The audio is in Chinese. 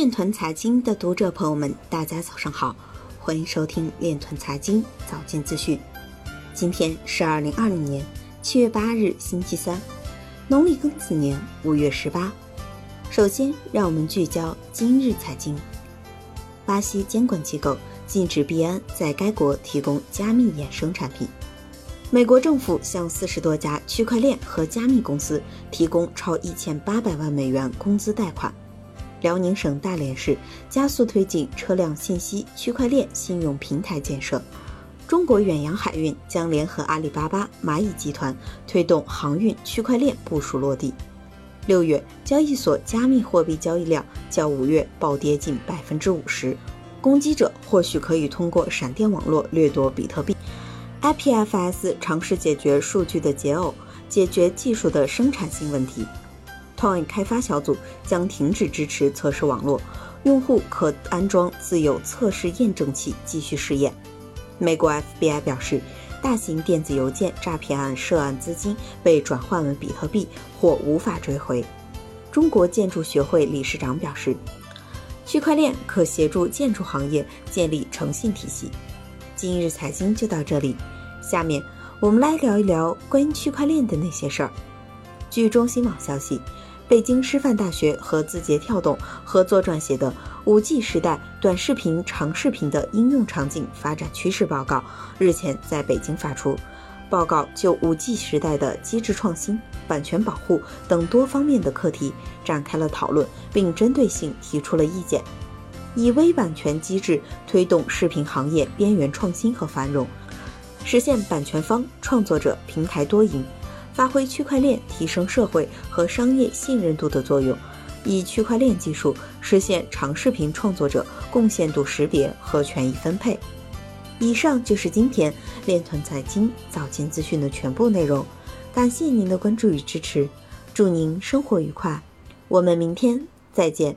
链团财经的读者朋友们，大家早上好，欢迎收听链团财经早间资讯。今天是二零二零年七月八日，星期三，农历庚子年五月十八。首先，让我们聚焦今日财经。巴西监管机构禁止币安在该国提供加密衍生产品。美国政府向四十多家区块链和加密公司提供超一千八百万美元工资贷款。辽宁省大连市加速推进车辆信息区块链信用平台建设。中国远洋海运将联合阿里巴巴、蚂蚁集团推动航运区块链部署落地。六月，交易所加密货币交易量较五月暴跌近百分之五十，攻击者或许可以通过闪电网络掠夺比特币。IPFS 尝试解决数据的解耦，解决技术的生产性问题。Toin 开发小组将停止支持测试网络，用户可安装自有测试验证器继续试验。美国 FBI 表示，大型电子邮件诈骗案涉案资金被转换为比特币或无法追回。中国建筑学会理事长表示，区块链可协助建筑行业建立诚信体系。今日财经就到这里，下面我们来聊一聊关于区块链的那些事儿。据中新网消息，北京师范大学和字节跳动合作撰写的《5G 时代短视频长视频的应用场景发展趋势报告》日前在北京发出。报告就 5G 时代的机制创新、版权保护等多方面的课题展开了讨论，并针对性提出了意见。以微版权机制推动视频行业边缘创新和繁荣，实现版权方、创作者、平台多赢，发挥区块链提升社会和商业信任度的作用，以区块链技术实现长视频创作者贡献度识别和权益分配。以上就是今天链团财经早间资讯的全部内容，感谢您的关注与支持，祝您生活愉快，我们明天再见。